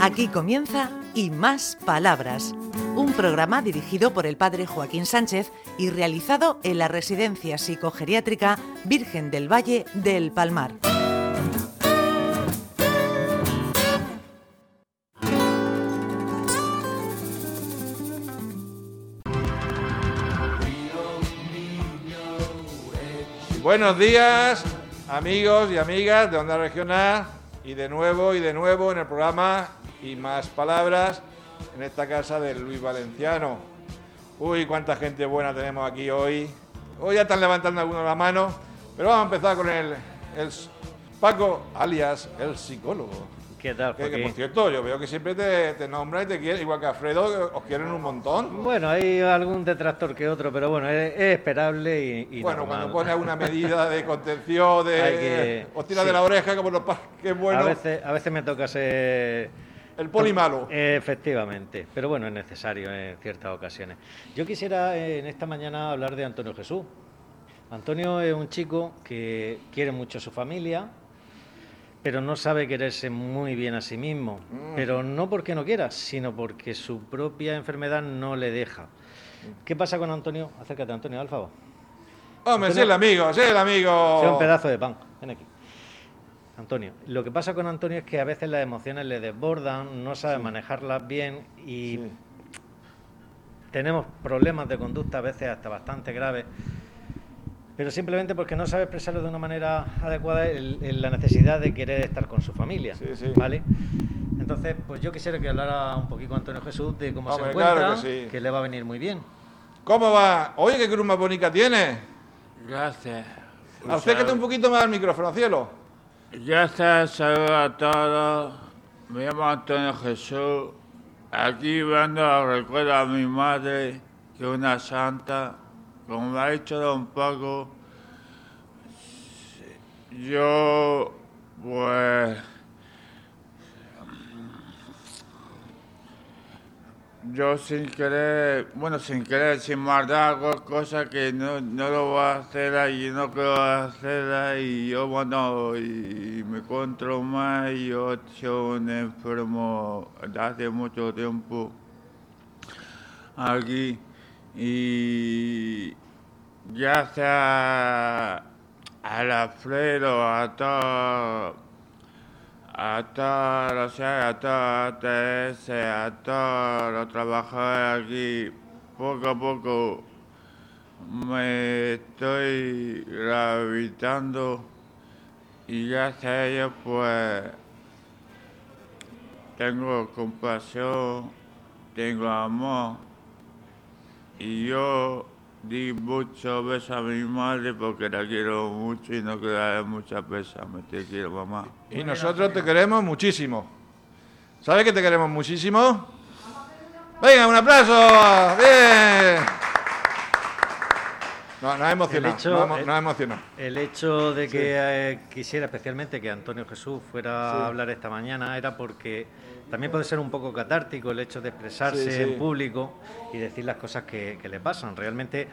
Aquí comienza Y Más Palabras, un programa dirigido por el padre Joaquín Sánchez y realizado en la Residencia Psicogeriátrica Virgen del Valle del Palmar. Buenos días, amigos y amigas de Onda Regional, y de nuevo y de nuevo en el programa y más palabras en esta casa de Luis Valenciano. Uy, cuánta gente buena tenemos aquí hoy. Hoy ya están levantando algunos la mano, pero vamos a empezar con el, el Paco, alias el psicólogo. ¿Qué tal, Que, que, por cierto, yo veo que siempre te, te nombran y te quieren, igual que Alfredo, os quieren un montón. Bueno, hay algún detractor que otro, pero bueno, es, es esperable y, y bueno, normal. cuando pones una medida de contención, de que- os tira sí. de la oreja como los que bueno, a, veces, a veces me toca ser... el poli malo. Efectivamente, pero bueno, es necesario en ciertas ocasiones. Yo quisiera eh, en esta mañana hablar de Antonio Jesús. Antonio es un chico que quiere mucho a su familia, pero no sabe quererse muy bien a sí mismo. Mm. Pero no porque no quiera, sino porque su propia enfermedad no le deja. ¿Qué pasa con Antonio? Acércate, Antonio, al favor. Hombre, sí el amigo, sí el amigo. Un pedazo de pan. Ven aquí. Antonio, lo que pasa con Antonio es que a veces las emociones le desbordan, no sabe manejarlas bien y Sí. tenemos problemas de conducta a veces hasta bastante graves, pero simplemente porque no sabe expresarlo de una manera adecuada el- el- la necesidad de querer estar con su familia. Sí, sí. ¿Vale? Entonces, pues yo quisiera que hablara un poquito Antonio Jesús de cómo Hombre, se encuentra, claro que sí. le va a venir muy bien. ¿Cómo va? Oye, qué cruz más bonita tiene. Gracias. Acércate un poquito más al micrófono, cielo. Gracias, saludos a todos. Me llamo Antonio Jesús. Aquí vengo recuerdo a mi madre, que es una santa. Como me ha dicho don Paco, yo, pues, yo sin querer, bueno, sin querer, sin maldad, hago cosas que no, no lo voy a hacer y no quiero hacer y yo, bueno, y me encuentro mal y yo soy un enfermo de hace mucho tiempo aquí y gracias al Alfredo, a todo a todos los a todos a todos los trabajadores aquí, poco a poco me estoy rehabilitando y gracias a ellos pues tengo compasión, tengo amor. Y yo di muchos besos a mi madre porque la quiero mucho y no quiero darle muchas besos, me te quiero mamá. Y nosotros te queremos muchísimo. ¿Sabes que te queremos muchísimo? Venga, un aplauso. Bien. No, nos ha emocionado. El hecho- ha- el- nos ha emocionado. El hecho de que eh, quisiera especialmente que Antonio Jesús fuera a hablar esta mañana era porque también puede ser un poco catártico el hecho de expresarse sí. en público y decir las cosas que, que le pasan. Realmente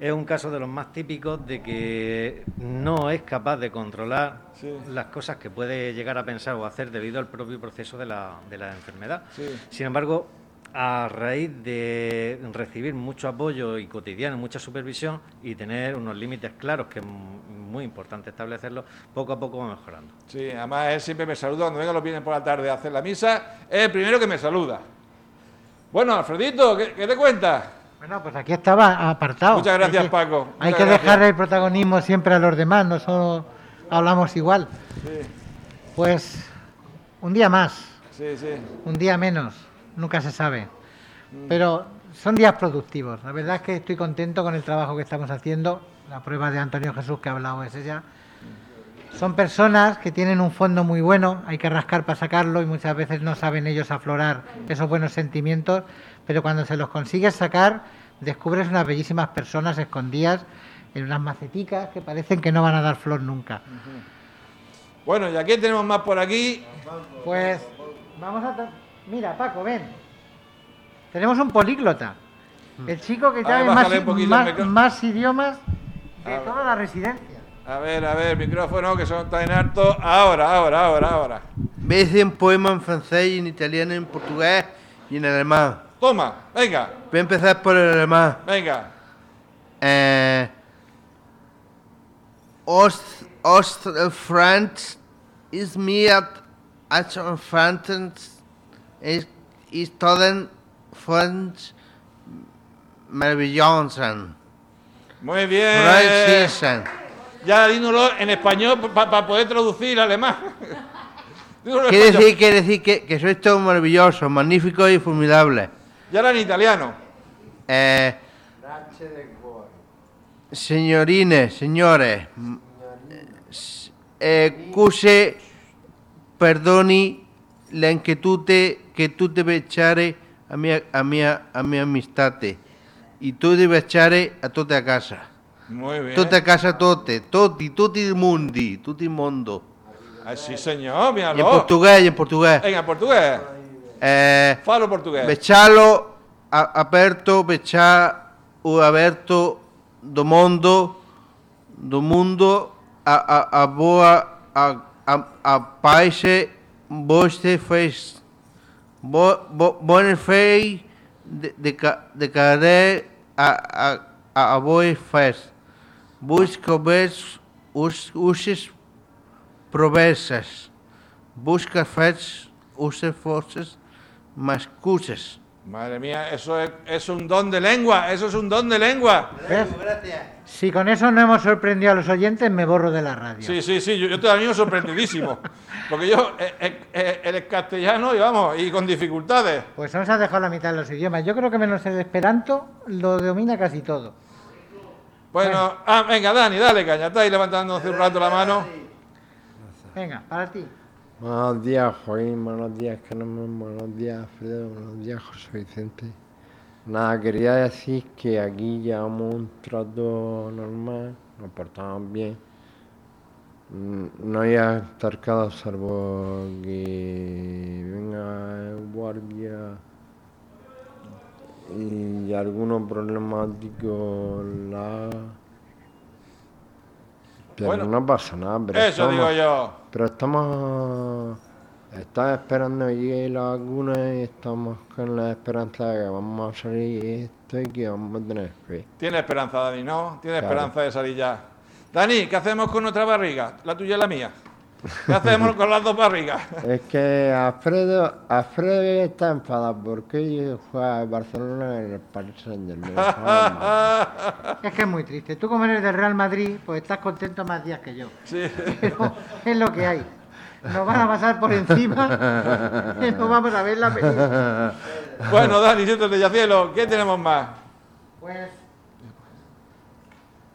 es un caso de los más típicos de que no es capaz de controlar Sí. las cosas que puede llegar a pensar o hacer debido al propio proceso de la, de la enfermedad. Sí. Sin embargo, a raíz de recibir mucho apoyo y cotidiano, mucha supervisión y tener unos límites claros, que es muy importante establecerlos, poco a poco va mejorando. Sí, además él siempre me saluda cuando venga los viernes por la tarde a hacer la misa. Es el primero que me saluda. Bueno, Alfredito, ¿qué, qué te cuentas? Bueno, pues aquí estaba apartado. Muchas gracias, Hay que- Paco. Hay que gracias. dejar el protagonismo siempre a los demás, no solo hablamos igual. Sí, Pues un día más, sí, sí. un día menos, nunca se sabe. Mm. Pero son días productivos. La verdad es que estoy contento con el trabajo que estamos haciendo. La prueba de Antonio Jesús que ha hablado es ella. Son personas que tienen un fondo muy bueno, hay que rascar para sacarlo y muchas veces no saben ellos aflorar esos buenos sentimientos, pero cuando se los consigues sacar, descubres unas bellísimas personas escondidas en unas maceticas que parecen que no van a dar flor nunca. Bueno, y aquí tenemos más por aquí. Pues vamos a... Mira, Paco, ven. Tenemos un políglota. El chico que sabe más, más- idiomas de toda la residencia. A ver, a ver, micrófono que son tan en alto. Ahora, ahora, ahora, ahora. decir un poema en francés, en italiano, en portugués y en alemán. Toma, venga, Voy a empezar por el alemán. venga. Äh, Ost, Ostfront ist mir als Franken ist toden Franz maravilloso. Muy bien. Franzisen. Ya dínoslo en español para poder traducir al alemán. Quiere decir, quiere decir que, que sois todo maravilloso, magnífico y formidable. Y ahora en italiano. Eh, signorine, signore, eh, cuse, perdoni la inquietudine che tu devi echare a mia, a mia, a mia amistade e tu devi echare a tutta a casa. Tutta a casa tutte, tutti, tutti i mondi, tutti il mondo. Ah, sí, señor, E in portoghese, in portoghese. Venga, portugués. Eh, Falo portugués. Beccialo a- aperto, beccia o aperto do mondo, do mundo a, a, a boa a, a, a paese vostre fez. Bo, Bo, Bonifay de, de, de a, a, a Boi Fest. Busca obes us, uses provessas. Busca fets, use forces, mas cuses. Madre mía, eso es, es un don de lengua. Eso es un don de lengua. ¿Ves? Si con eso no hemos sorprendido a los oyentes, me borro de la radio. Sí, sí, sí. Yo, yo estoy ahora mismo sorprendidísimo. Porque yo, eh, eh, eh, eres castellano y vamos, y con dificultades. Pues nos ha dejado la mitad de los idiomas. Yo creo que menos el esperanto lo domina casi todo. Bueno, ah, venga, Dani, dale caña. Está ahí levantando hace un rato la mano. Venga, para ti. Buenos días, Joaquín. Buenos días, Carmen. Buenos días, Alfredo. Buenos días, José Vicente. Nada, quería decir que aquí llevamos un trato normal, nos portamos bien. Mm, No hay altercado salvo que venga el guardia y algunos problemáticos la... Pero Bueno, no pasa nada, pero Eso estamos- digo yo. Pero estamos. Estamos esperando llegue la vacuna y estamos con la esperanza de que vamos a salir esto y que vamos a tener fe. Tiene esperanza, Dani, ¿no? Tiene Claro. esperanza de salir ya. Dani, ¿qué hacemos con nuestra barriga? La tuya y la mía. ¿Qué hacemos con las dos barrigas? Es que Alfredo, Alfredo está enfadado porque yo juego a Barcelona en el Paris Saint Germain. Es que es muy triste. Tú como eres del Real Madrid, pues estás contento más días que yo. Sí. Pero es lo que hay. Nos van a pasar por encima y no vamos a ver la película. Bueno, Dani, siéntate ya cielo. ¿Qué tenemos más? Pues,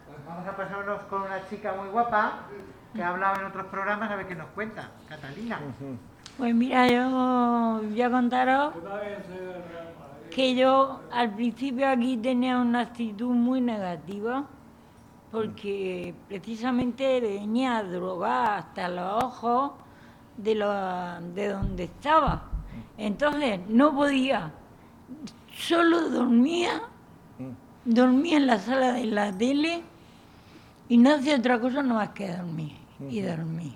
pues vamos a pasarnos con una chica muy guapa que ha hablado en otros programas a ver qué nos cuenta. Catalina. Pues mira, yo voy a contaros que yo al principio aquí tenía una actitud muy negativa porque precisamente venía drogada hasta los ojos de, lo, de donde estaba. Entonces no podía, solo dormía, dormía en la sala de la tele y no hacía otra cosa no más que dormir y dormir.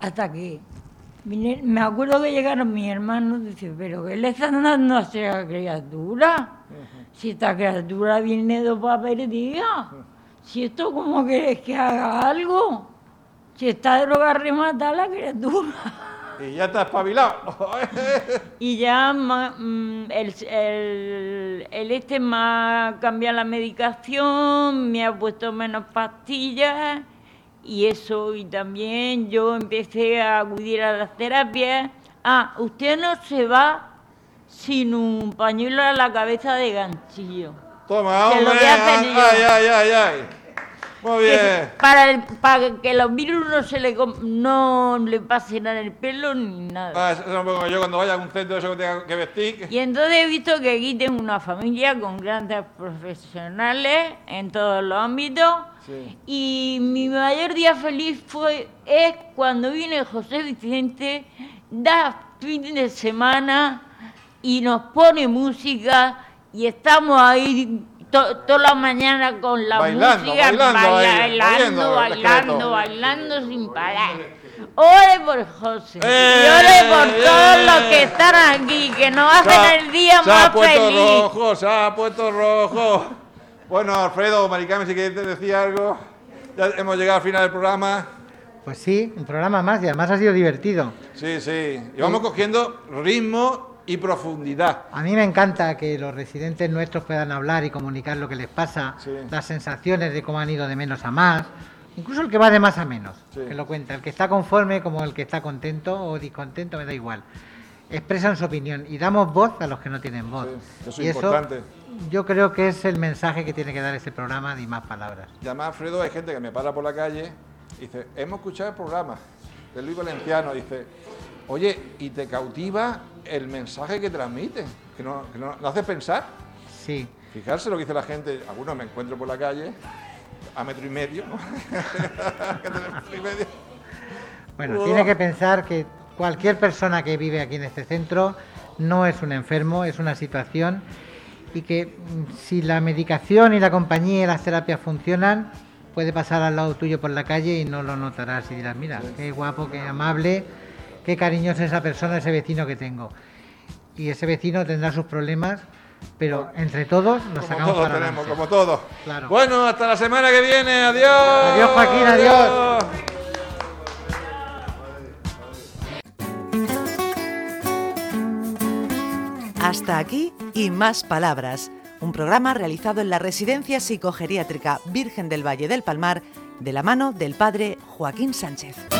Hasta que vine- me acuerdo que llegaron mis hermanos y dice, pero ¿qué le están dando a esa criatura? Si esta criatura viene para perdida, si esto cómo quieres que haga algo, si está droga remata la criatura. Y ya está espabilado. Y ya mm, el, el- el este me ha cambiado la medicación, me ha puesto menos pastillas y eso, y también yo empecé a acudir a las terapias. Ah, usted no se va sin un pañuelo a la cabeza de ganchillo. Toma, hombre. Ay, ay, ay, ay. Muy Que bien. para, el- para que los virus no se le, no le pasen en el pelo ni nada. Ah, eso lo pongo yo cuando vaya a un centro eso que tenga que vestir. Y entonces he visto que aquí tengo una familia con grandes profesionales en todos los ámbitos. Sí. Y mi mayor día feliz fue es cuando viene José Vicente, da fin de semana y nos pone música y estamos ahí to- toda la mañana con la Bailando, música, bailando bailando, bailando, bailando sin parar. ore por José. ¡Eh! Y ore por todos los que están aquí, que nos ha- hacen el día se ha más puesto feliz. rojo, se ha puesto rojo. Bueno, Alfredo, Maricame, si quieres decir algo. Ya hemos llegado al final del programa. Pues sí, un programa más y además ha sido divertido. Sí, sí. Y vamos cogiendo ritmo y profundidad. A mí me encanta que los residentes nuestros puedan hablar y comunicar lo que les pasa, Sí. las sensaciones de cómo han ido de menos a más, incluso el que va de más a menos, Sí. que lo cuenta, el que está conforme como el que está contento o discontento, me da igual. Expresan su opinión y damos voz a los que no tienen voz. Sí, eso y es importante. yo creo que es el mensaje que tiene que dar este programa de más palabras. Y además, Alfredo, hay gente que me para por la calle y dice, hemos escuchado el programa de Luis Valenciano. Dice, oye, ¿y te cautiva el mensaje que transmite? Que no, que no, ¿no hace pensar. Sí, Fijarse lo que dice la gente. Algunos me encuentro por la calle a metro y medio. ¿no? Que tenemos metro y medio. Bueno, Oh. tiene que pensar que cualquier persona que vive aquí en este centro no es un enfermo, es una situación y que mm, si la medicación y la compañía y las terapias funcionan, puede pasar al lado tuyo por la calle y no lo notarás y dirás, mira, qué guapo, qué amable, qué cariñosa esa persona, ese vecino que tengo. Y ese vecino tendrá sus problemas, pero entre todos nos Como sacamos todos para tenemos, como todos. Claro. Bueno, hasta la semana que viene. Adiós. Adiós, Joaquín, adiós. Hasta aquí y más palabras. Un programa realizado en la Residencia Psicogeriátrica Virgen del Valle del Palmar de la mano del padre Joaquín Sánchez.